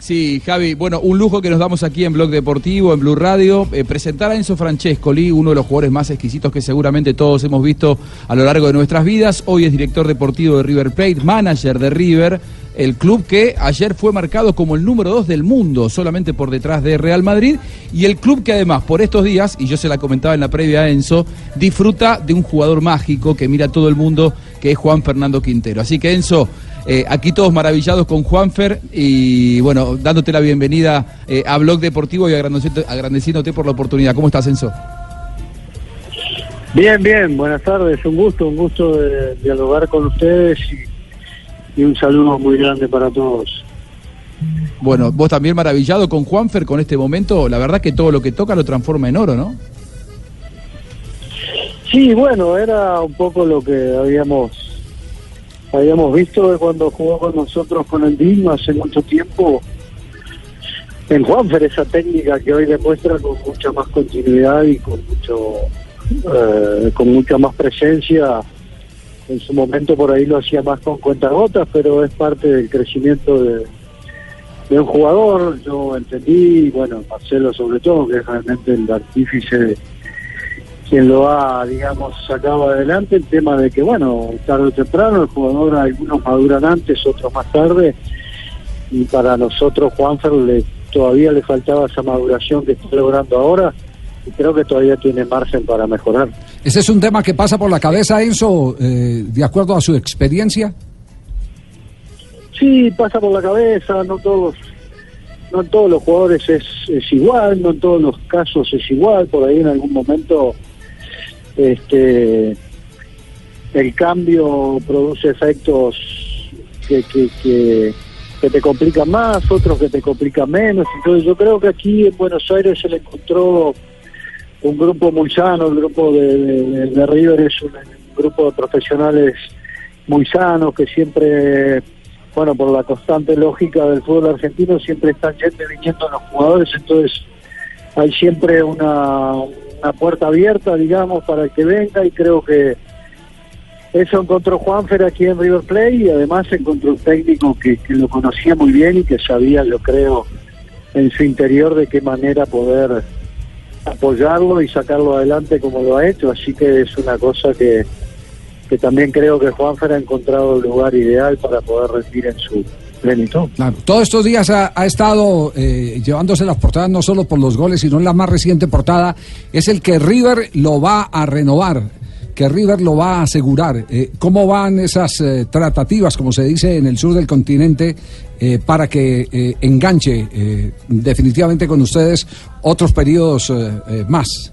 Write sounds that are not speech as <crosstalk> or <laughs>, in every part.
Sí, Javi, bueno, un lujo que nos damos aquí en Blog Deportivo, en Blue Radio, eh, presentar a Enzo Francescoli, uno de los jugadores más exquisitos que seguramente todos hemos visto a lo largo de nuestras vidas. Hoy es director deportivo de River Plate, manager de River, el club que ayer fue marcado como el número dos del mundo, solamente por detrás de Real Madrid, y el club que además por estos días, y yo se la comentaba en la previa a Enzo, disfruta de un jugador mágico que mira a todo el mundo, que es Juan Fernando Quintero. Así que Enzo, eh, aquí todos maravillados con Juanfer y bueno, dándote la bienvenida eh, a Blog Deportivo y agradeciéndote, por la oportunidad. ¿Cómo estás, Enzo? Bien, bien, buenas tardes, un gusto, un gusto de dialogar con ustedes y, un saludo muy grande para todos. Bueno, vos también maravillado con Juanfer con este momento, la verdad que todo lo que toca lo transforma en oro, ¿no? Sí, bueno, era un poco lo que habíamos habíamos visto cuando jugó con nosotros con el Digno hace mucho tiempo. En Juanfer esa técnica que hoy demuestra con mucha más continuidad y con mucho eh, con mucha más presencia. En su momento por ahí lo hacía más con cuentagotas pero es parte del crecimiento de, un jugador yo entendí bueno Marcelo sobre todo que es realmente el artífice quien lo ha, digamos, sacado adelante, el tema de que, bueno, tarde o temprano el jugador, algunos maduran antes, otros más tarde, y para nosotros Juanfer le, todavía le faltaba esa maduración que está logrando ahora, y creo que todavía tiene margen para mejorar. ¿Ese es un tema que pasa por la cabeza, Enzo, eh, de acuerdo a su experiencia? Sí, pasa por la cabeza, no todos no en todos los jugadores es, es igual, no en todos los casos es igual, por ahí en algún momento este el cambio produce efectos que, que, te complican más, otros que te complican menos. Entonces yo creo que aquí en Buenos Aires se le encontró un grupo muy sano, el grupo de, de, River es un, grupo de profesionales muy sanos que siempre, bueno, por la constante lógica del fútbol argentino, siempre están yendo y viniendo los jugadores, entonces hay siempre una, una puerta abierta, digamos, para el que venga y creo que eso encontró Juanfer aquí en River Plate y además encontró un técnico que, lo conocía muy bien y que sabía, yo creo, en su interior de qué manera poder apoyarlo y sacarlo adelante como lo ha hecho, así que es una cosa que, que también creo que Juanfer ha encontrado el lugar ideal para poder rendir en su, Claro, todos estos días ha, estado eh, llevándose las portadas no solo por los goles, sino en la más reciente portada, es el que River lo va a renovar, que River lo va a asegurar. Eh, ¿Cómo van esas eh, tratativas, como se dice en el sur del continente, para que enganche definitivamente con ustedes otros periodos más?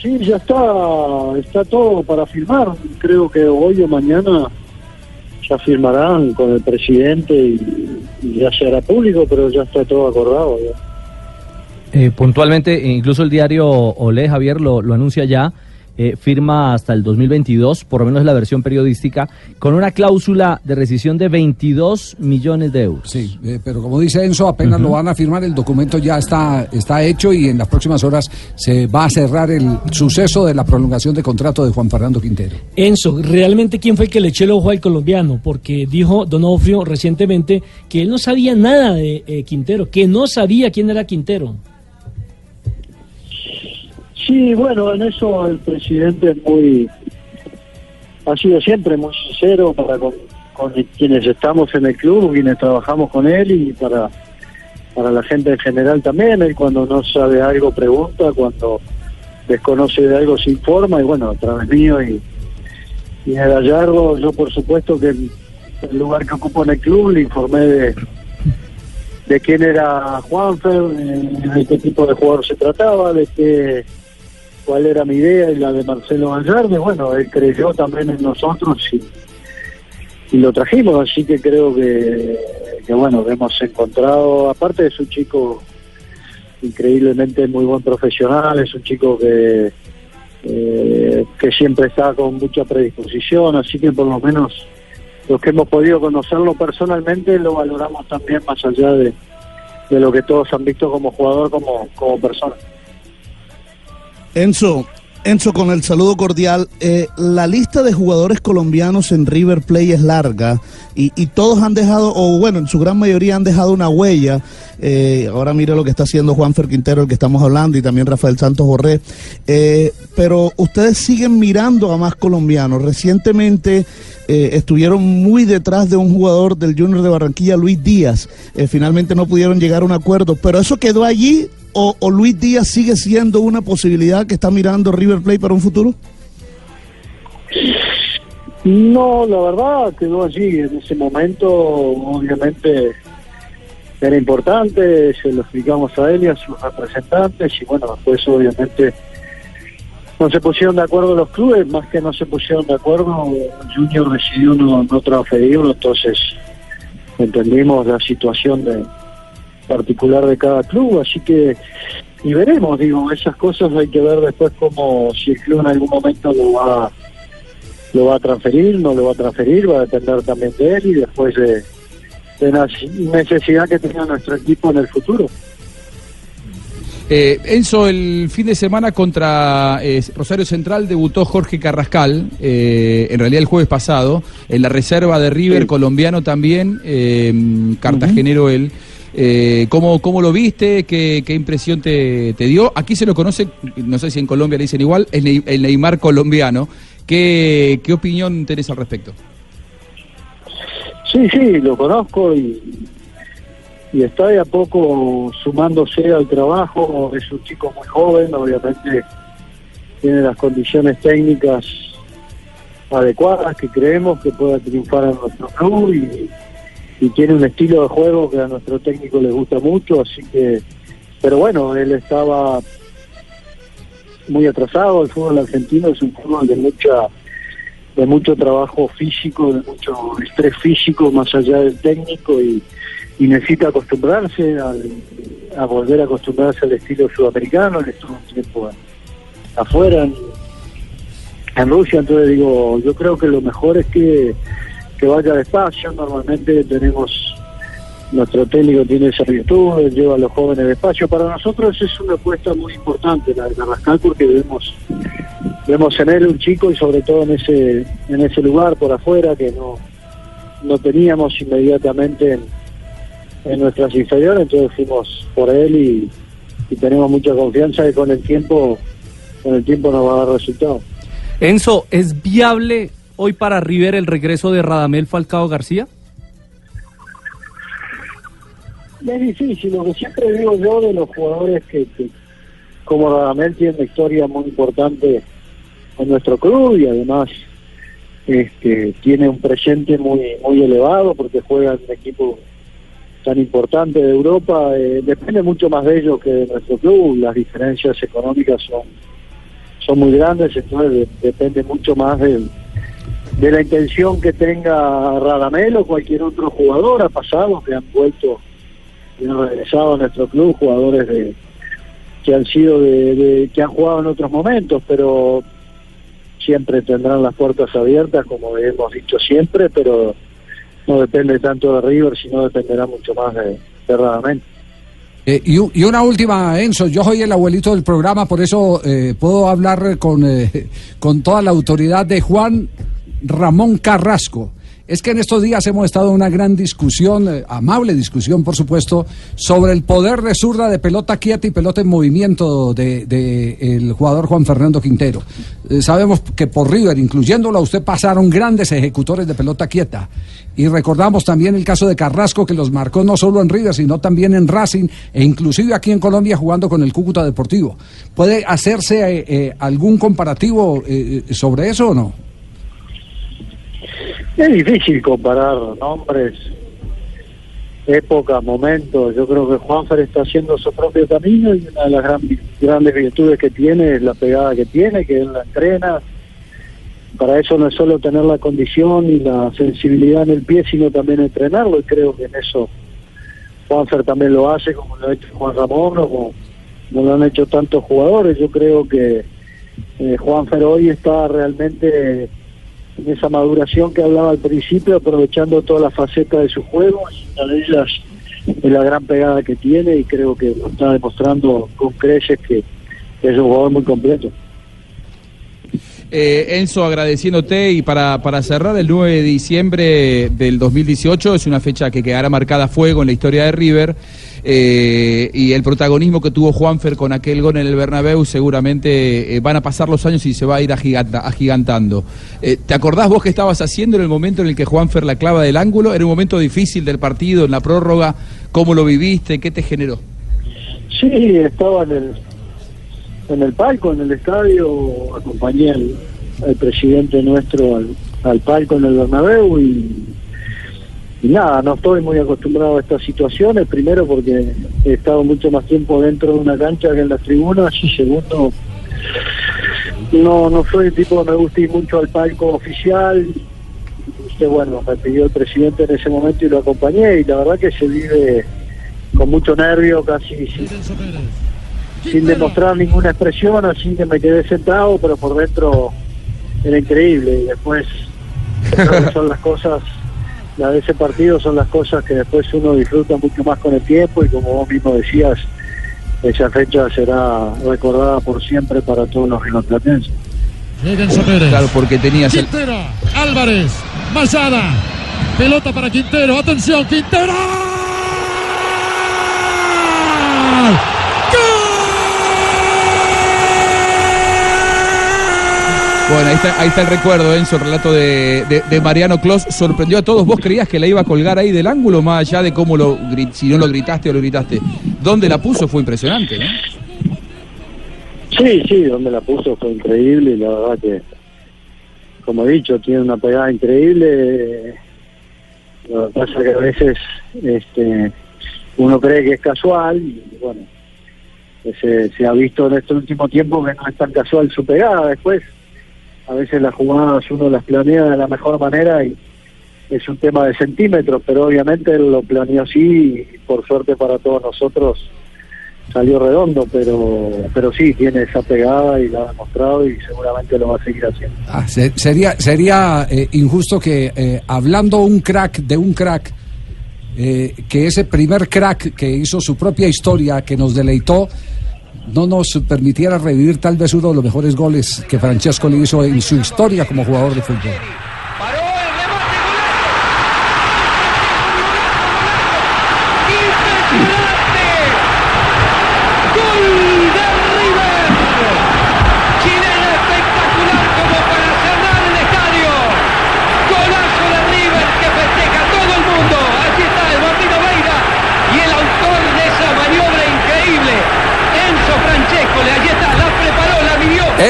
Sí, ya está, está todo para firmar. Creo que hoy o mañana ya firmarán con el presidente y, ya se hará público, pero ya está todo acordado. Eh, puntualmente, incluso el diario Olé, Javier, lo, lo anuncia ya, eh, firma hasta el 2022, por lo menos la versión periodística, con una cláusula de rescisión de 22 millones de euros. Sí, eh, pero como dice Enzo, apenas lo van a firmar, el documento ya está, está hecho y en las próximas horas se va a cerrar el suceso de la prolongación de contrato de Juan Fernando Quintero. Enzo, ¿realmente quién fue el que le echó el ojo al colombiano? Porque dijo Donofrio recientemente que él no sabía nada de eh, Quintero, que no sabía quién era Quintero. Sí, bueno, en eso el presidente es muy, ha sido siempre muy sincero para con, quienes estamos en el club, quienes trabajamos con él y para, para la gente en general también. Él cuando no sabe algo pregunta, cuando desconoce de algo se informa y bueno, a través mío y, y de Gallardo, yo por supuesto que el, lugar que ocupo en el club le informé de, de quién era Juanfer, de qué tipo de jugador se trataba, de qué cuál era mi idea y la de Marcelo Gallardo, bueno, él creyó también en nosotros y, lo trajimos, así que creo que, bueno, hemos encontrado, aparte es un chico increíblemente muy buen profesional, es un chico que, eh, que siempre está con mucha predisposición, así que por lo menos los que hemos podido conocerlo personalmente lo valoramos también más allá de, de lo que todos han visto como jugador, como, como persona. Enzo, Enzo, con el saludo cordial, eh, la lista de jugadores colombianos en River Plate es larga y, todos han dejado, o bueno, en su gran mayoría han dejado una huella. Eh, ahora mire lo que está haciendo Juan Quintero, el que estamos hablando, y también Rafael Santos Borré. Eh, pero ustedes siguen mirando a más colombianos. Recientemente estuvieron muy detrás de un jugador del Junior de Barranquilla, Luis Díaz. finalmente no pudieron llegar a un acuerdo, pero eso quedó allí o, Luis Díaz sigue siendo una posibilidad que está mirando River Plate para un futuro? No, la verdad quedó allí. En ese momento, obviamente, era importante, se lo explicamos a él y a sus representantes, y bueno, después, obviamente, no se pusieron de acuerdo los clubes, más que no se pusieron de acuerdo, Junior decidió no, no transferirlo, entonces entendimos la situación de particular de cada club, así que y veremos, digo, esas cosas hay que ver después como si el club en algún momento lo va lo va a transferir, no lo va a transferir, va a depender también de él y después de, la necesidad que tenga nuestro equipo en el futuro. Eh, Enzo, el fin de semana contra eh, Rosario Central debutó Jorge Carrascal, eh, en realidad el jueves pasado, en la reserva de River, colombiano también, eh, cartagenero él. Eh, ¿cómo, ¿Cómo lo viste? ¿Qué, qué impresión te, te, dio? Aquí se lo conoce, no sé si en Colombia le dicen igual, el, Neymar colombiano. ¿Qué, ¿Qué opinión tenés al respecto? Sí, sí, lo conozco y, y está de a poco sumándose al trabajo. Es un chico muy joven, obviamente tiene las condiciones técnicas adecuadas que creemos que pueda triunfar en nuestro club y y tiene un estilo de juego que a nuestro técnico le gusta mucho, así que, pero bueno, él estaba muy atrasado, el fútbol argentino es un fútbol de mucha de mucho trabajo físico, de mucho estrés físico más allá del técnico y, necesita acostumbrarse a volver a acostumbrarse al estilo sudamericano, él estuvo un tiempo afuera en Rusia, entonces digo, yo creo que lo mejor es que que vaya despacio. Normalmente tenemos, nuestro técnico tiene esa virtud, lleva a los jóvenes despacio. Para nosotros es una apuesta muy importante la de Carrascal porque vemos, vemos en él un chico y sobre todo en ese, en ese lugar por afuera que no, no teníamos inmediatamente en, en nuestras inferiores, entonces fuimos por él y, y tenemos mucha confianza que con el tiempo, con el tiempo nos va a dar resultados. Enzo, ¿es viable hoy para River el regreso de Radamel Falcao García? Es difícil, lo que siempre digo yo de los jugadores que, como Radamel tiene una historia muy importante en nuestro club y además este, tiene un presente muy muy elevado porque juega en un equipo tan importante de Europa, eh, depende mucho más de ellos que de nuestro club, las diferencias económicas son, son muy grandes, entonces depende mucho más del de la intención que tenga Radamel o cualquier otro jugador. Ha pasado que han vuelto y han regresado a nuestro club jugadores de que han sido de, que han jugado en otros momentos, pero siempre tendrán las puertas abiertas, como hemos dicho siempre, pero no depende tanto de River, sino dependerá mucho más de, Radamel. Eh, y, una última, Enzo, yo soy el abuelito del programa, por eso eh, puedo hablar con, eh, con toda la autoridad de Juan Ramón Carrasco. Es que en estos días hemos estado en una gran discusión, eh, amable discusión, por supuesto, sobre el poder de zurda de pelota quieta y pelota en movimiento del de, el jugador Juan Fernando Quintero. Eh, sabemos que por River, incluyéndolo a usted, pasaron grandes ejecutores de pelota quieta. Y recordamos también el caso de Carrasco, que los marcó no solo en River, sino también en Racing e inclusive aquí en Colombia jugando con el Cúcuta Deportivo. ¿Puede hacerse eh, algún comparativo sobre eso o no? Es difícil comparar nombres, épocas, momentos. Yo creo que Juanfer está haciendo su propio camino y una de las grandes virtudes que tiene es la pegada que tiene, que él la entrena. Para eso no es solo tener la condición y la sensibilidad en el pie, sino también entrenarlo. Y creo que en eso Juanfer también lo hace, como lo ha hecho Juan Ramón como, lo han hecho tantos jugadores. Yo creo que eh, Juanfer hoy está realmente en esa maduración que hablaba al principio, aprovechando todas las facetas de su juego, y una de ellas es la gran pegada que tiene y creo que lo está demostrando con creces que es un jugador muy completo. Eh, Enzo, agradeciéndote y para, para cerrar el 9 de diciembre del 2018, es una fecha que quedará marcada a fuego en la historia de River. eh, y el protagonismo que tuvo Juanfer con aquel gol en el Bernabéu seguramente eh, van a pasar los años y se va a ir agiganta- agigantando. Eh, ¿Te acordás vos qué estabas haciendo en el momento en el que Juanfer la clava del ángulo? Era un momento difícil del partido, en la prórroga. ¿Cómo lo viviste? ¿Qué te generó? Sí, estaba en el, en el palco, en el estadio, acompañé al, presidente nuestro al, al palco en el Bernabéu y, y nada, no estoy muy acostumbrado a estas situaciones, primero porque he estado mucho más tiempo dentro de una cancha que en las tribunas y segundo, no, no soy el tipo que me gusta ir mucho al palco oficial que bueno, me pidió el presidente en ese momento y lo acompañé y la verdad que se vive con mucho nervio, casi sin demostrar ninguna expresión, así que me quedé sentado, pero por dentro era increíble y después <laughs> son las cosas, la de ese partido son las cosas que después uno disfruta mucho más con el tiempo y como vos mismo decías, esa fecha será recordada por siempre para todos los Pérez. Claro, porque tenías el, Quintero, Álvarez, Mayada. Pelota para Quintero. Atención, Quintero. Bueno, ahí está, ahí está el recuerdo, Enzo, el relato de, Mariano Clos. Sorprendió a todos. ¿Vos creías que la iba a colgar ahí del ángulo, más allá de cómo lo si no lo gritaste o lo gritaste? ¿Dónde la puso? Fue impresionante, ¿no? Sí, sí, donde la puso fue increíble la verdad que, como he dicho, tiene una pegada increíble. Lo que pasa que a veces este, uno cree que es casual y bueno, se, se ha visto en este último tiempo que no es tan casual su pegada. Después, a veces las jugadas uno las planea de la mejor manera y es un tema de centímetros, pero obviamente lo planeó así y por suerte para todos nosotros salió redondo, pero pero sí, tiene esa pegada y la ha demostrado y seguramente lo va a seguir haciendo. Ah, se- sería sería eh, injusto que eh, hablando un crack de un crack, eh, que ese primer crack que hizo su propia historia, que nos deleitó, no nos permitiera revivir tal vez uno de los mejores goles que Francesco le hizo en su historia como jugador de fútbol.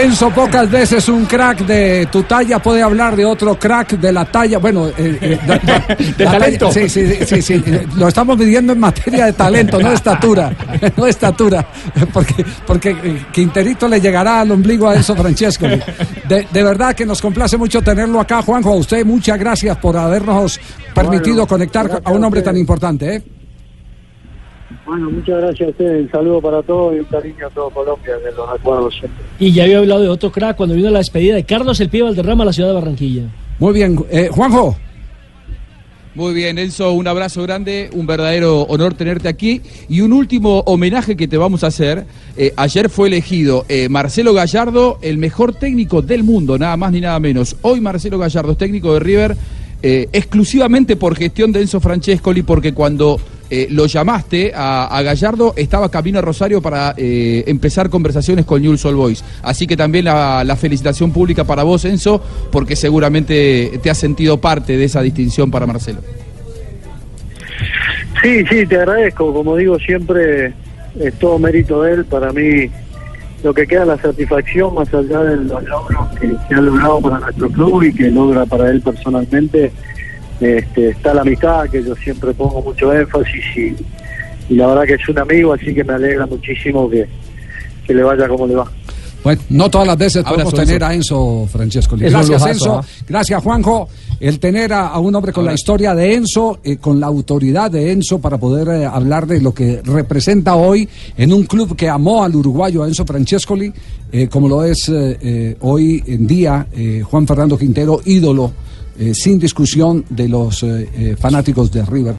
Enzo pocas veces un crack de tu talla puede hablar de otro crack de la talla, bueno, eh, eh, <laughs> De la talento. talla- sí, sí, sí, sí, lo estamos midiendo en materia de talento, no de estatura, <laughs> no de estatura, porque porque eh, Quinterito le llegará al ombligo a Enzo Francesco. De, de verdad que nos complace mucho tenerlo acá, Juanjo. A usted muchas gracias por habernos permitido Bueno, conectar a un a hombre tan importante. ¿eh? Bueno, muchas gracias a ustedes, un saludo para todos y un cariño a todo Colombia, que los recuerdo siempre. Y ya había hablado de otro crack cuando vino la despedida de Carlos El Pío Valderrama a la ciudad de Barranquilla. Muy bien, eh, Juanjo. Muy bien, Enzo, un abrazo grande, un verdadero honor tenerte aquí. Y un último homenaje que te vamos a hacer. Eh, ayer fue elegido eh, Marcelo Gallardo, el mejor técnico del mundo, nada más ni nada menos. Hoy Marcelo Gallardo es técnico de River eh, exclusivamente por gestión de Enzo Francescoli, porque cuando eh, lo llamaste a, Gallardo estaba camino a Rosario para eh, empezar conversaciones con Newell's Old Boys. Así que también la, felicitación pública para vos, Enzo, porque seguramente te has sentido parte de esa distinción para Marcelo. Sí, sí, te agradezco. Como digo siempre, es todo mérito de él. Para mí, lo que queda la satisfacción, más allá de los logros que, que ha logrado para nuestro club y que logra para él personalmente, este, está la amistad, que yo siempre pongo mucho énfasis y, y la verdad que es un amigo, así que me alegra muchísimo que, que le vaya como le va. Bueno, no todas las veces podemos Abrazo, tener Enzo. a Enzo Francesco. Gracias, lujazo, Enzo. ¿ah? Gracias, Juanjo. El tener a, a un hombre con la historia de Enzo, eh, con la autoridad de Enzo para poder eh, hablar de lo que representa hoy en un club que amó al uruguayo, a Enzo Francescoli, eh, como lo es eh, eh, hoy en día eh, Juan Fernando Quintero, ídolo, sin discusión, de los eh, eh, fanáticos de River.